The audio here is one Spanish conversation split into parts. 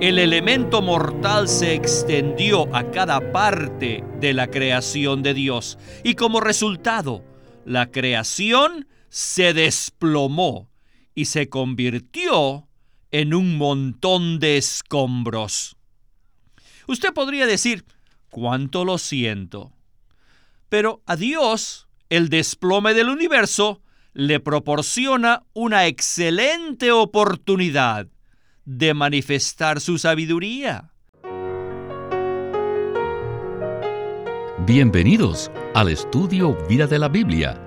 el elemento mortal se extendió a cada parte de la creación de Dios y como resultado, la creación se desplomó y se convirtió en un montón de escombros. Usted podría decir, cuánto lo siento. Pero a Dios, el desplome del universo le proporciona una excelente oportunidad de manifestar su sabiduría. Bienvenidos al estudio Vida de la Biblia.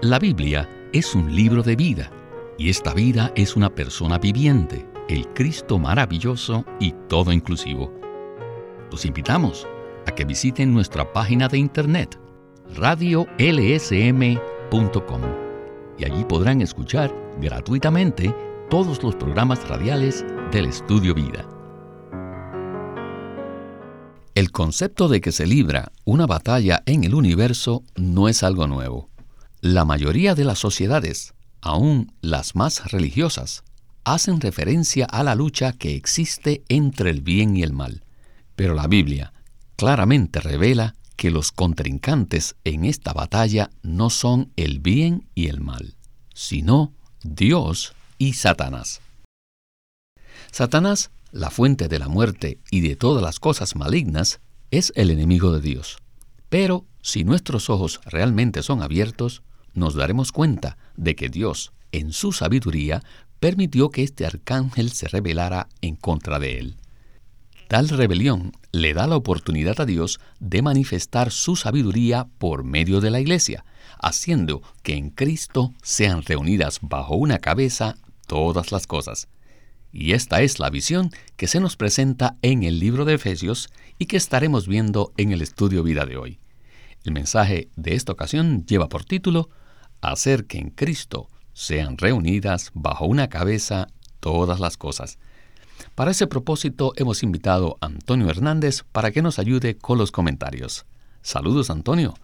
La Biblia es un libro de vida y esta vida es una persona viviente, el Cristo maravilloso y todo inclusivo. Los invitamos a que visiten nuestra página de internet radiolsm.com y allí podrán escuchar gratuitamente todos los programas radiales del Estudio Vida. El concepto de que se libra una batalla en el universo no es algo nuevo. La mayoría de las sociedades, aún las más religiosas, hacen referencia a la lucha que existe entre el bien y el mal. Pero la Biblia claramente revela que los contrincantes en esta batalla no son el bien y el mal, sino Dios y Satanás. Satanás, la fuente de la muerte y de todas las cosas malignas, es el enemigo de Dios. Pero si nuestros ojos realmente son abiertos, nos daremos cuenta de que Dios, en su sabiduría, permitió que este arcángel se rebelara en contra de él. Tal rebelión le da la oportunidad a Dios de manifestar su sabiduría por medio de la iglesia, haciendo que en Cristo sean reunidas bajo una cabeza todas las cosas. Y esta es la visión que se nos presenta en el libro de Efesios y que estaremos viendo en el estudio vida de hoy. El mensaje de esta ocasión lleva por título Hacer que en Cristo sean reunidas bajo una cabeza todas las cosas. Para ese propósito hemos invitado a Antonio Hernández para que nos ayude con los comentarios. Saludos Antonio,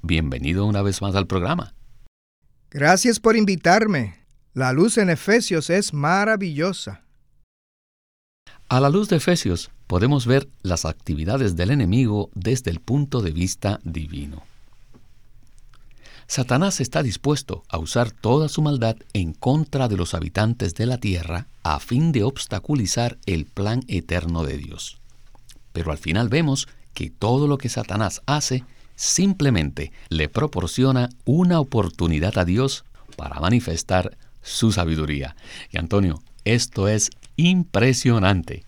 bienvenido una vez más al programa. Gracias por invitarme. La luz en Efesios es maravillosa. A la luz de Efesios podemos ver las actividades del enemigo desde el punto de vista divino. Satanás está dispuesto a usar toda su maldad en contra de los habitantes de la tierra a fin de obstaculizar el plan eterno de Dios. Pero al final vemos que todo lo que Satanás hace simplemente le proporciona una oportunidad a Dios para manifestar su sabiduría. Y Antonio, esto es impresionante.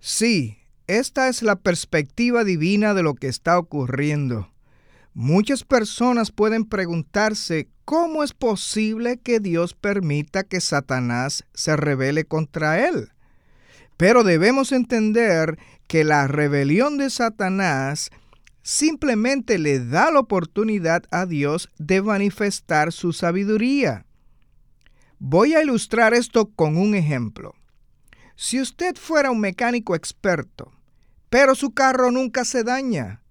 Sí, esta es la perspectiva divina de lo que está ocurriendo. Muchas personas pueden preguntarse cómo es posible que Dios permita que Satanás se rebele contra él. Pero debemos entender que la rebelión de Satanás simplemente le da la oportunidad a Dios de manifestar su sabiduría. Voy a ilustrar esto con un ejemplo. Si usted fuera un mecánico experto, pero su carro nunca se daña,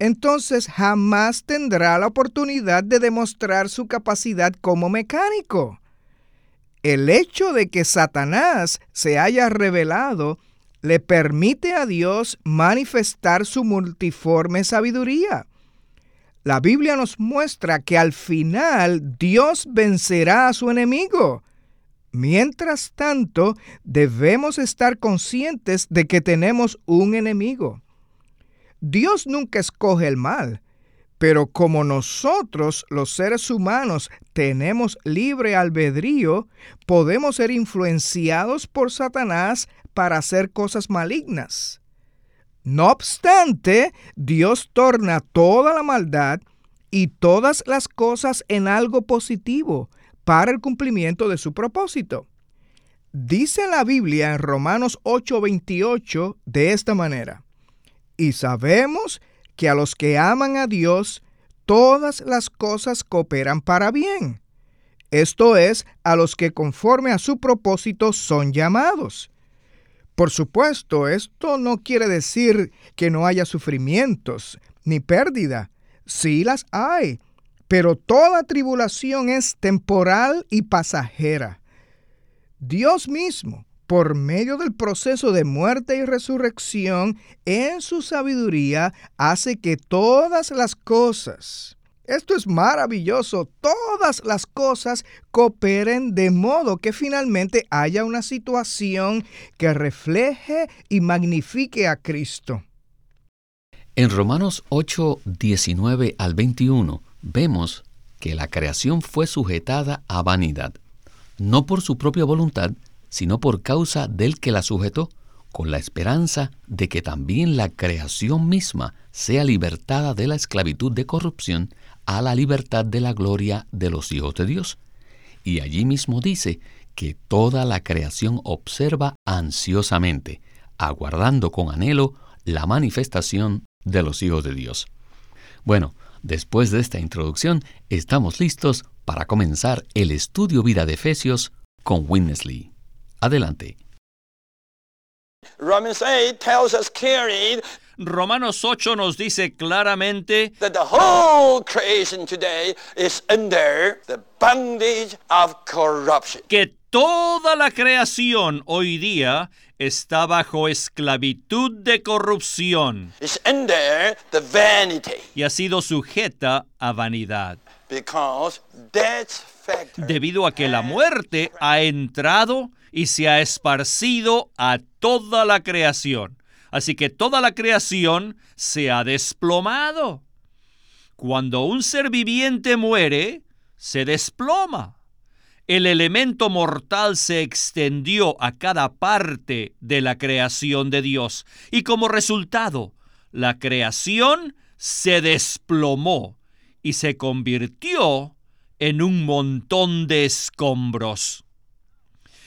entonces jamás tendrá la oportunidad de demostrar su capacidad como mecánico. El hecho de que Satanás se haya revelado le permite a Dios manifestar su multiforme sabiduría. La Biblia nos muestra que al final Dios vencerá a su enemigo. Mientras tanto, debemos estar conscientes de que tenemos un enemigo. Dios nunca escoge el mal, pero como nosotros, los seres humanos, tenemos libre albedrío, podemos ser influenciados por Satanás para hacer cosas malignas. No obstante, Dios torna toda la maldad y todas las cosas en algo positivo para el cumplimiento de su propósito. Dice la Biblia en Romanos 8:28 de esta manera, y sabemos que a los que aman a Dios, todas las cosas cooperan para bien. Esto es, a los que conforme a su propósito son llamados. Por supuesto, esto no quiere decir que no haya sufrimientos ni pérdida. Sí las hay, pero toda tribulación es temporal y pasajera. Dios mismo, por medio del proceso de muerte y resurrección, en su sabiduría, hace que todas las cosas, esto es maravilloso, todas las cosas cooperen de modo que finalmente haya una situación que refleje y magnifique a Cristo. En Romanos 8, 19 al 21 vemos que la creación fue sujetada a vanidad, no por su propia voluntad, sino por causa del que la sujetó, con la esperanza de que también la creación misma sea libertada de la esclavitud de corrupción a la libertad de la gloria de los hijos de Dios. Y allí mismo dice que toda la creación observa ansiosamente, aguardando con anhelo la manifestación de los hijos de Dios. Bueno, después de esta introducción, estamos listos para comenzar el estudio vida de Efesios con Winnesley. Adelante. Romanos 8 nos dice claramente que toda la creación hoy día está bajo esclavitud de corrupción y ha sido sujeta a vanidad. Debido a que la muerte ha entrado y se ha esparcido a toda la creación. Así que toda la creación se ha desplomado. Cuando un ser viviente muere, se desploma. El elemento mortal se extendió a cada parte de la creación de Dios y como resultado, la creación se desplomó y se convirtió en un montón de escombros.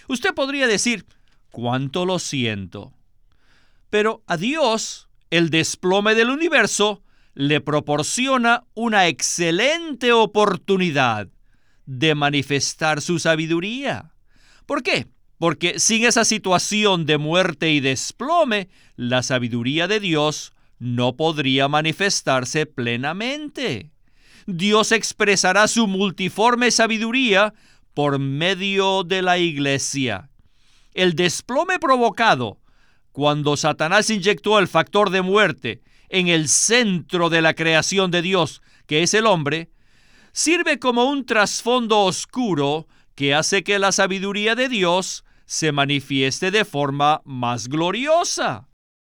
Usted podría decir, cuánto lo siento. Pero a Dios, el desplome del universo le proporciona una excelente oportunidad de manifestar su sabiduría. ¿Por qué? Porque sin esa situación de muerte y desplome, la sabiduría de Dios no podría manifestarse plenamente. Dios expresará su multiforme sabiduría por medio de la iglesia. El desplome provocado cuando Satanás inyectó el factor de muerte en el centro de la creación de Dios, que es el hombre, sirve como un trasfondo oscuro que hace que la sabiduría de Dios se manifieste de forma más gloriosa.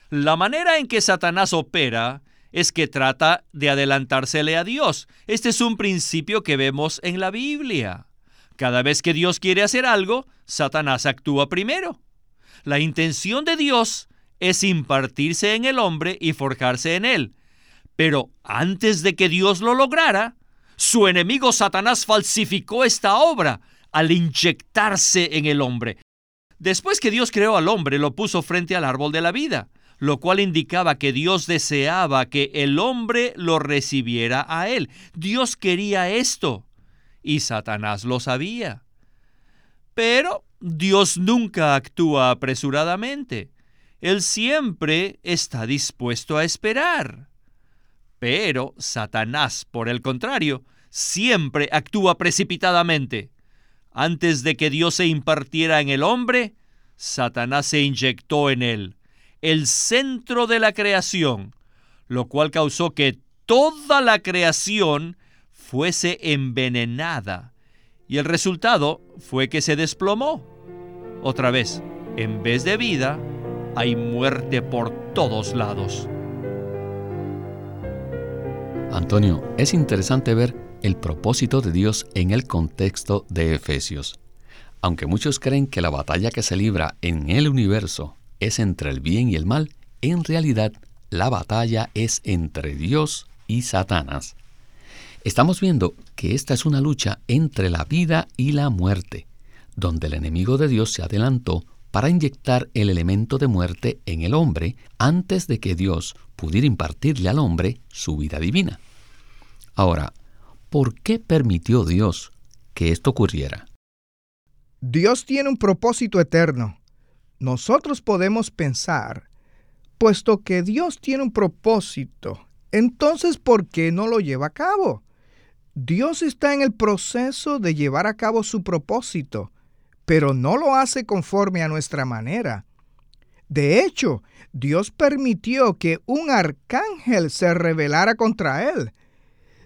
La manera en que Satanás opera es que trata de adelantársele a Dios. Este es un principio que vemos en la Biblia. Cada vez que Dios quiere hacer algo, Satanás actúa primero. La intención de Dios es impartirse en el hombre y forjarse en él. Pero antes de que Dios lo lograra, su enemigo Satanás falsificó esta obra al inyectarse en el hombre. Después que Dios creó al hombre, lo puso frente al árbol de la vida lo cual indicaba que Dios deseaba que el hombre lo recibiera a él. Dios quería esto y Satanás lo sabía. Pero Dios nunca actúa apresuradamente. Él siempre está dispuesto a esperar. Pero Satanás, por el contrario, siempre actúa precipitadamente. Antes de que Dios se impartiera en el hombre, Satanás se inyectó en él el centro de la creación, lo cual causó que toda la creación fuese envenenada. Y el resultado fue que se desplomó. Otra vez, en vez de vida, hay muerte por todos lados. Antonio, es interesante ver el propósito de Dios en el contexto de Efesios. Aunque muchos creen que la batalla que se libra en el universo es entre el bien y el mal, en realidad la batalla es entre Dios y Satanás. Estamos viendo que esta es una lucha entre la vida y la muerte, donde el enemigo de Dios se adelantó para inyectar el elemento de muerte en el hombre antes de que Dios pudiera impartirle al hombre su vida divina. Ahora, ¿por qué permitió Dios que esto ocurriera? Dios tiene un propósito eterno nosotros podemos pensar, puesto que Dios tiene un propósito, entonces ¿por qué no lo lleva a cabo? Dios está en el proceso de llevar a cabo su propósito, pero no lo hace conforme a nuestra manera. De hecho, Dios permitió que un arcángel se rebelara contra él.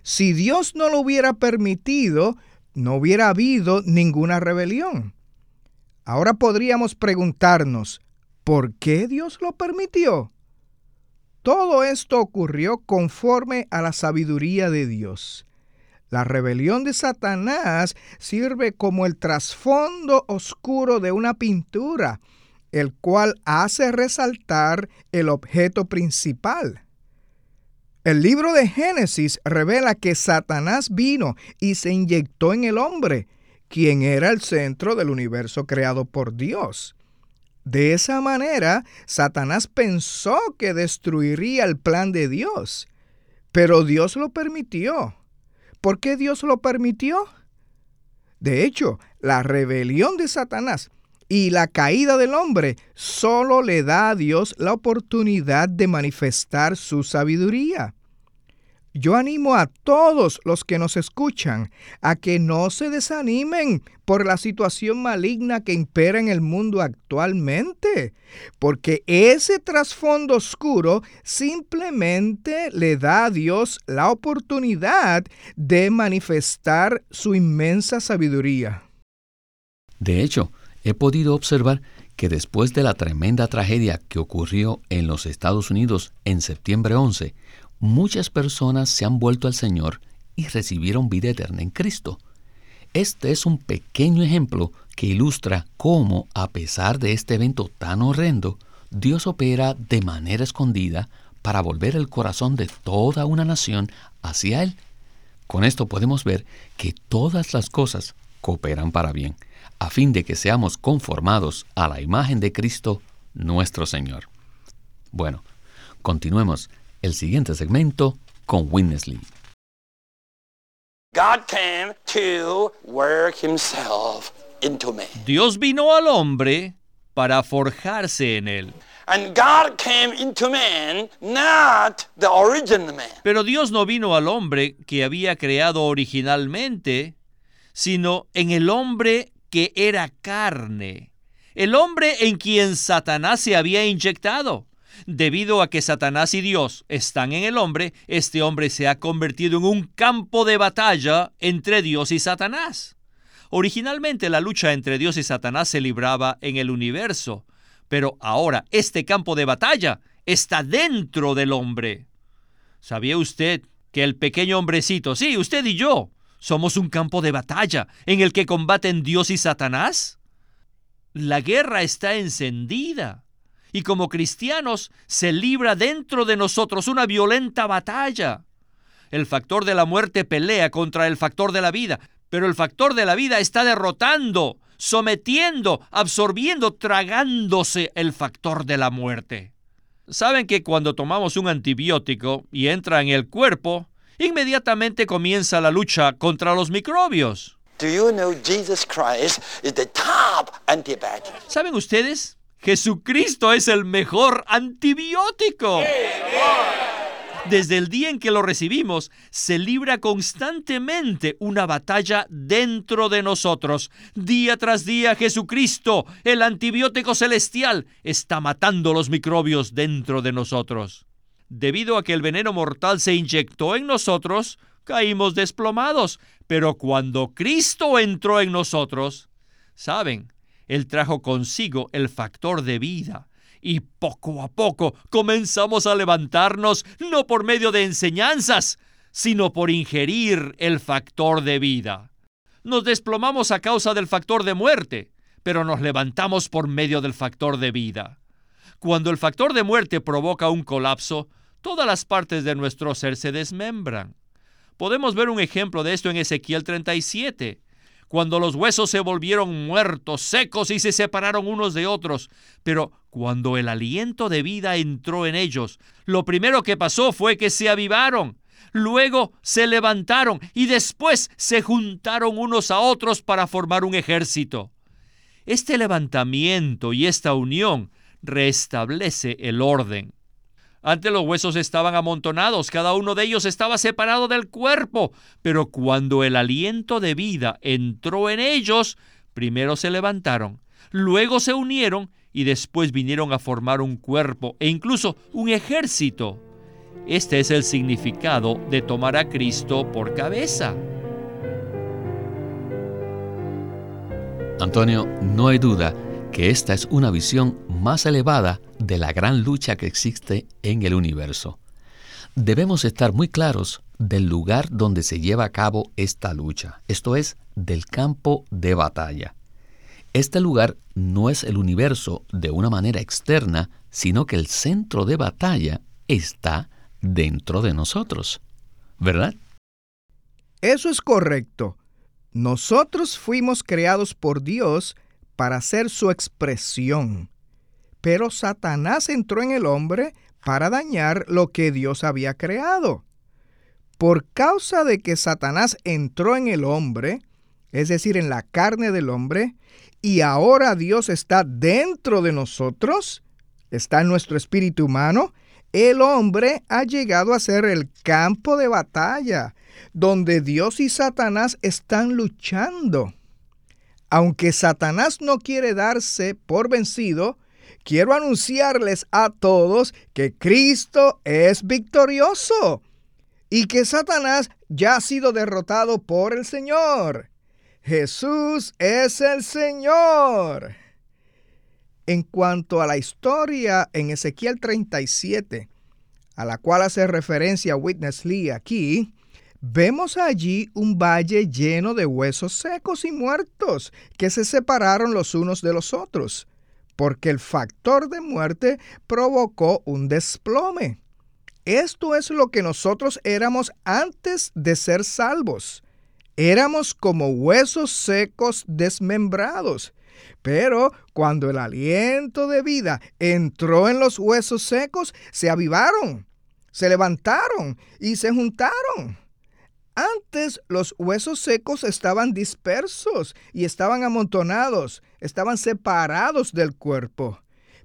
Si Dios no lo hubiera permitido, no hubiera habido ninguna rebelión. Ahora podríamos preguntarnos, ¿por qué Dios lo permitió? Todo esto ocurrió conforme a la sabiduría de Dios. La rebelión de Satanás sirve como el trasfondo oscuro de una pintura, el cual hace resaltar el objeto principal. El libro de Génesis revela que Satanás vino y se inyectó en el hombre, quien era el centro del universo creado por Dios. De esa manera, Satanás pensó que destruiría el plan de Dios, pero Dios lo permitió. ¿Por qué Dios lo permitió? De hecho, la rebelión de Satanás y la caída del hombre solo le da a Dios la oportunidad de manifestar su sabiduría. Yo animo a todos los que nos escuchan a que no se desanimen por la situación maligna que impera en el mundo actualmente, porque ese trasfondo oscuro simplemente le da a Dios la oportunidad de manifestar su inmensa sabiduría. De hecho, he podido observar que después de la tremenda tragedia que ocurrió en los Estados Unidos en septiembre 11, muchas personas se han vuelto al Señor y recibieron vida eterna en Cristo. Este es un pequeño ejemplo que ilustra cómo, a pesar de este evento tan horrendo, Dios opera de manera escondida para volver el corazón de toda una nación hacia Él. Con esto podemos ver que todas las cosas cooperan para bien, a fin de que seamos conformados a la imagen de Cristo nuestro Señor. Bueno, continuemos el siguiente segmento con Winnesley. Dios vino al hombre para forjarse en él. Pero Dios no vino al hombre que había creado originalmente, sino en el hombre que era carne, el hombre en quien Satanás se había inyectado. Debido a que Satanás y Dios están en el hombre, este hombre se ha convertido en un campo de batalla entre Dios y Satanás. Originalmente la lucha entre Dios y Satanás se libraba en el universo, pero ahora este campo de batalla está dentro del hombre. ¿Sabía usted que el pequeño hombrecito, sí, usted y yo, somos un campo de batalla en el que combaten Dios y Satanás? La guerra está encendida y como cristianos se libra dentro de nosotros una violenta batalla. El factor de la muerte pelea contra el factor de la vida, pero el factor de la vida está derrotando, sometiendo, absorbiendo, tragándose el factor de la muerte. Saben que cuando tomamos un antibiótico y entra en el cuerpo, inmediatamente comienza la lucha contra los microbios. ¿Saben ustedes Jesucristo es el mejor antibiótico. Desde el día en que lo recibimos, se libra constantemente una batalla dentro de nosotros. Día tras día, Jesucristo, el antibiótico celestial, está matando los microbios dentro de nosotros. Debido a que el veneno mortal se inyectó en nosotros, caímos desplomados. Pero cuando Cristo entró en nosotros, saben, él trajo consigo el factor de vida. Y poco a poco comenzamos a levantarnos no por medio de enseñanzas, sino por ingerir el factor de vida. Nos desplomamos a causa del factor de muerte, pero nos levantamos por medio del factor de vida. Cuando el factor de muerte provoca un colapso, todas las partes de nuestro ser se desmembran. Podemos ver un ejemplo de esto en Ezequiel 37 cuando los huesos se volvieron muertos, secos y se separaron unos de otros. Pero cuando el aliento de vida entró en ellos, lo primero que pasó fue que se avivaron. Luego se levantaron y después se juntaron unos a otros para formar un ejército. Este levantamiento y esta unión restablece el orden. Antes los huesos estaban amontonados, cada uno de ellos estaba separado del cuerpo, pero cuando el aliento de vida entró en ellos, Primero se levantaron, luego se unieron y después vinieron a formar un cuerpo e incluso un ejército. Este es el significado de tomar a Cristo por cabeza. Antonio, no hay duda que esta es una visión más elevada de la gran lucha que existe en el universo. Debemos estar muy claros del lugar donde se lleva a cabo esta lucha, esto es, del campo de batalla. Este lugar no es el universo de una manera externa, sino que el centro de batalla está dentro de nosotros, ¿verdad? Eso es correcto. Nosotros fuimos creados por Dios para ser su expresión. Pero Satanás entró en el hombre para dañar lo que Dios había creado. Por causa de que Satanás entró en el hombre, es decir, en la carne del hombre, y ahora Dios está dentro de nosotros, está en nuestro espíritu humano, el hombre ha llegado a ser el campo de batalla, donde Dios y Satanás están luchando. Aunque Satanás no quiere darse por vencido, quiero anunciarles a todos que Cristo es victorioso y que Satanás ya ha sido derrotado por el Señor. Jesús es el Señor. En cuanto a la historia en Ezequiel 37, a la cual hace referencia Witness Lee aquí, Vemos allí un valle lleno de huesos secos y muertos que se separaron los unos de los otros, porque el factor de muerte provocó un desplome. Esto es lo que nosotros éramos antes de ser salvos. Éramos como huesos secos desmembrados. Pero cuando el aliento de vida entró en los huesos secos, se avivaron, se levantaron y se juntaron. Antes los huesos secos estaban dispersos y estaban amontonados, estaban separados del cuerpo.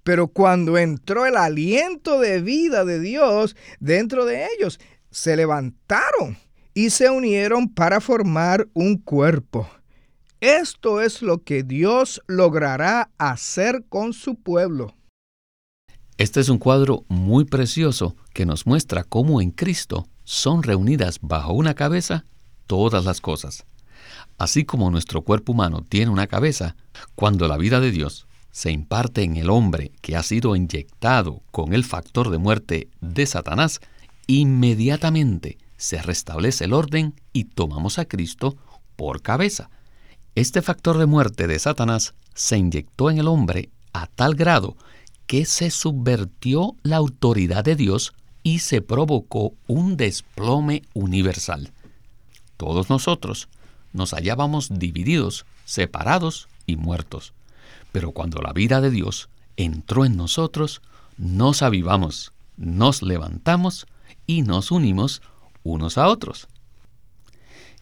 Pero cuando entró el aliento de vida de Dios dentro de ellos, se levantaron y se unieron para formar un cuerpo. Esto es lo que Dios logrará hacer con su pueblo. Este es un cuadro muy precioso que nos muestra cómo en Cristo son reunidas bajo una cabeza todas las cosas. Así como nuestro cuerpo humano tiene una cabeza, cuando la vida de Dios se imparte en el hombre que ha sido inyectado con el factor de muerte de Satanás, inmediatamente se restablece el orden y tomamos a Cristo por cabeza. Este factor de muerte de Satanás se inyectó en el hombre a tal grado que se subvertió la autoridad de Dios y se provocó un desplome universal. Todos nosotros nos hallábamos divididos, separados y muertos. Pero cuando la vida de Dios entró en nosotros, nos avivamos, nos levantamos y nos unimos unos a otros.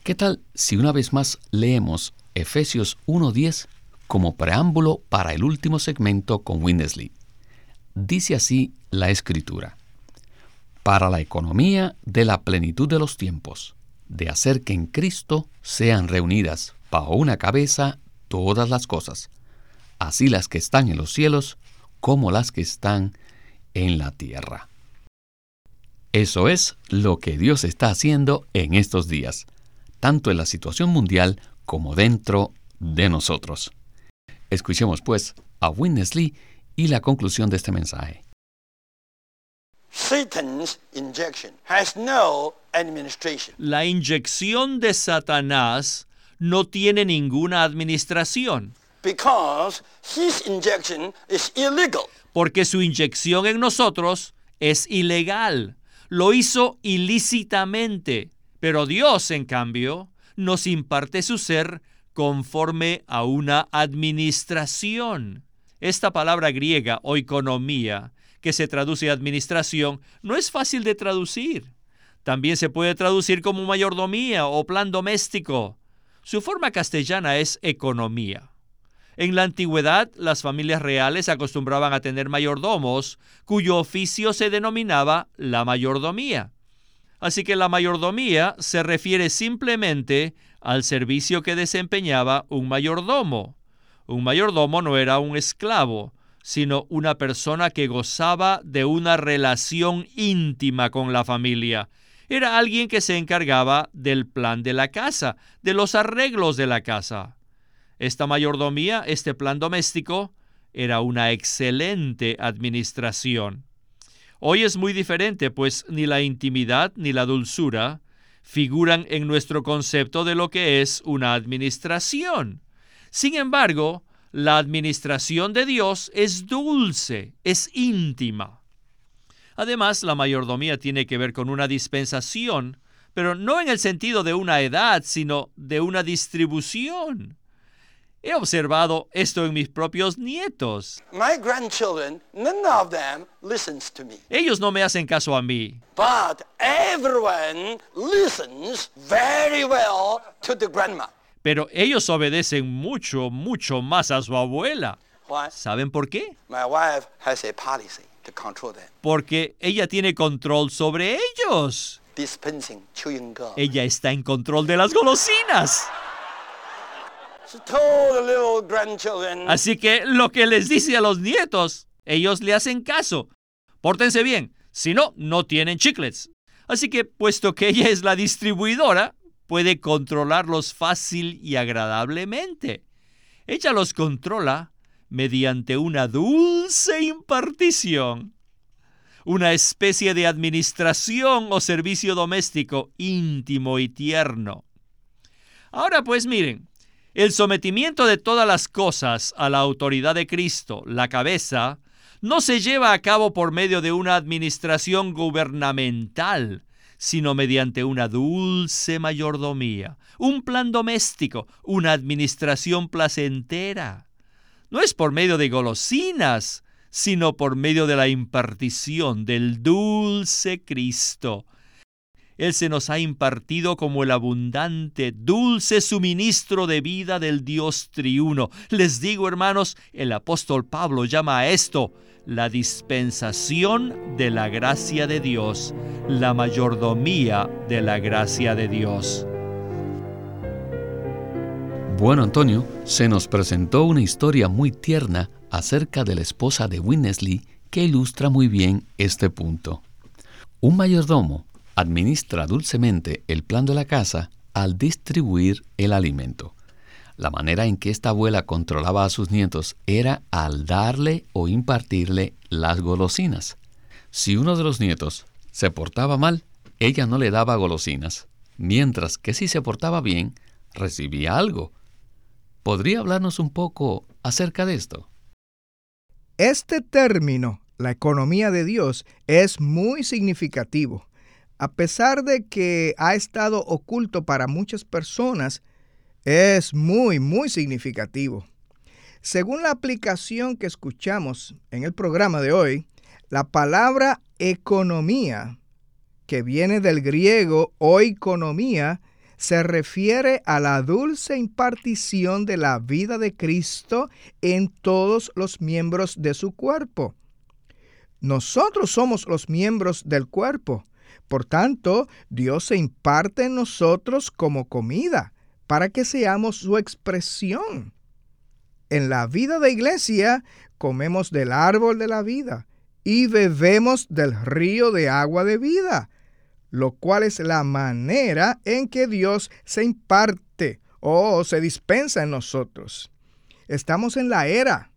¿Qué tal si una vez más leemos Efesios 1.10 como preámbulo para el último segmento con Winnesley? Dice así la escritura para la economía de la plenitud de los tiempos, de hacer que en Cristo sean reunidas bajo una cabeza todas las cosas, así las que están en los cielos como las que están en la tierra. Eso es lo que Dios está haciendo en estos días, tanto en la situación mundial como dentro de nosotros. Escuchemos pues a Witness Lee y la conclusión de este mensaje. La inyección de Satanás no tiene ninguna administración. Porque su inyección en nosotros es ilegal. Lo hizo ilícitamente. Pero Dios, en cambio, nos imparte su ser conforme a una administración. Esta palabra griega, economía que se traduce administración, no es fácil de traducir. También se puede traducir como mayordomía o plan doméstico. Su forma castellana es economía. En la antigüedad, las familias reales acostumbraban a tener mayordomos, cuyo oficio se denominaba la mayordomía. Así que la mayordomía se refiere simplemente al servicio que desempeñaba un mayordomo. Un mayordomo no era un esclavo, sino una persona que gozaba de una relación íntima con la familia. Era alguien que se encargaba del plan de la casa, de los arreglos de la casa. Esta mayordomía, este plan doméstico, era una excelente administración. Hoy es muy diferente, pues ni la intimidad ni la dulzura figuran en nuestro concepto de lo que es una administración. Sin embargo, la administración de Dios es dulce, es íntima. Además, la mayordomía tiene que ver con una dispensación, pero no en el sentido de una edad, sino de una distribución. He observado esto en mis propios nietos. My grandchildren, none of them listens to me. Ellos no me hacen caso a mí, But everyone listens very well to the grandma. Pero ellos obedecen mucho, mucho más a su abuela. ¿Saben por qué? My wife has a policy to control them. Porque ella tiene control sobre ellos. Dispensing chewing gum. Ella está en control de las golosinas. Así que lo que les dice a los nietos, ellos le hacen caso. Pórtense bien, si no, no tienen chiclets. Así que, puesto que ella es la distribuidora, puede controlarlos fácil y agradablemente. Ella los controla mediante una dulce impartición, una especie de administración o servicio doméstico íntimo y tierno. Ahora pues miren, el sometimiento de todas las cosas a la autoridad de Cristo, la cabeza, no se lleva a cabo por medio de una administración gubernamental, sino mediante una dulce mayordomía, un plan doméstico, una administración placentera. No es por medio de golosinas, sino por medio de la impartición del dulce Cristo. Él se nos ha impartido como el abundante, dulce suministro de vida del Dios triuno. Les digo, hermanos, el apóstol Pablo llama a esto la dispensación de la gracia de Dios, la mayordomía de la gracia de Dios. Bueno, Antonio, se nos presentó una historia muy tierna acerca de la esposa de Winnesley que ilustra muy bien este punto. Un mayordomo administra dulcemente el plan de la casa al distribuir el alimento. La manera en que esta abuela controlaba a sus nietos era al darle o impartirle las golosinas. Si uno de los nietos se portaba mal, ella no le daba golosinas, mientras que si se portaba bien, recibía algo. ¿Podría hablarnos un poco acerca de esto? Este término, la economía de Dios, es muy significativo. A pesar de que ha estado oculto para muchas personas, es muy, muy significativo. Según la aplicación que escuchamos en el programa de hoy, la palabra economía, que viene del griego oikonomía, se refiere a la dulce impartición de la vida de Cristo en todos los miembros de su cuerpo. Nosotros somos los miembros del cuerpo. Por tanto, Dios se imparte en nosotros como comida para que seamos su expresión. En la vida de iglesia comemos del árbol de la vida y bebemos del río de agua de vida, lo cual es la manera en que Dios se imparte o se dispensa en nosotros. Estamos en la era.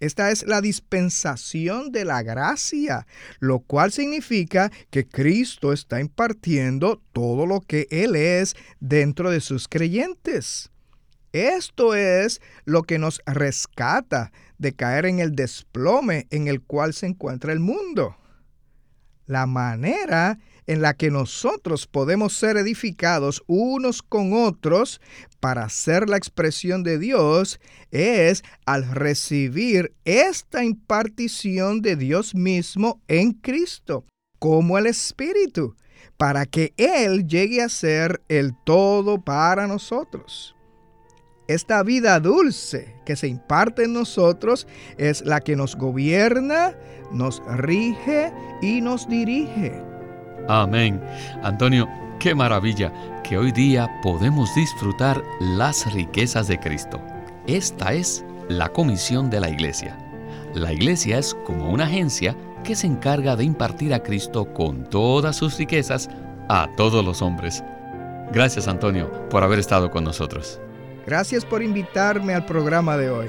Esta es la dispensación de la gracia, lo cual significa que Cristo está impartiendo todo lo que Él es dentro de sus creyentes. Esto es lo que nos rescata de caer en el desplome en el cual se encuentra el mundo. La manera en la que nosotros podemos ser edificados unos con otros para ser la expresión de Dios es al recibir esta impartición de Dios mismo en Cristo, como el Espíritu, para que Él llegue a ser el todo para nosotros. Esta vida dulce que se imparte en nosotros es la que nos gobierna, nos rige y nos dirige. Amén. Antonio, qué maravilla que hoy día podemos disfrutar las riquezas de Cristo. Esta es la comisión de la iglesia. La iglesia es como una agencia que se encarga de impartir a Cristo con todas sus riquezas a todos los hombres. Gracias Antonio por haber estado con nosotros. Gracias por invitarme al programa de hoy.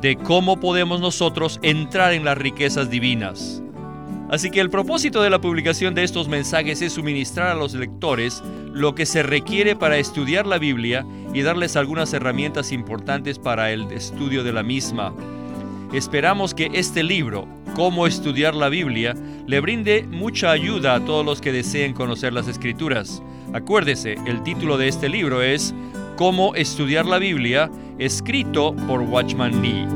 de cómo podemos nosotros entrar en las riquezas divinas. Así que el propósito de la publicación de estos mensajes es suministrar a los lectores lo que se requiere para estudiar la Biblia y darles algunas herramientas importantes para el estudio de la misma. Esperamos que este libro, Cómo estudiar la Biblia, le brinde mucha ayuda a todos los que deseen conocer las escrituras. Acuérdese, el título de este libro es Cómo estudiar la Biblia, escrito por Watchman Nee.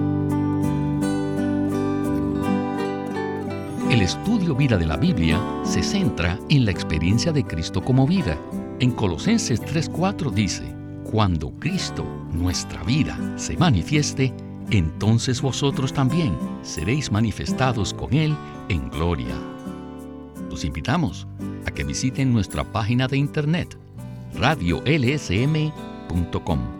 El estudio vida de la Biblia se centra en la experiencia de Cristo como vida. En Colosenses 3:4 dice, Cuando Cristo, nuestra vida, se manifieste, entonces vosotros también seréis manifestados con Él en gloria. Los invitamos a que visiten nuestra página de internet radiolsm.com.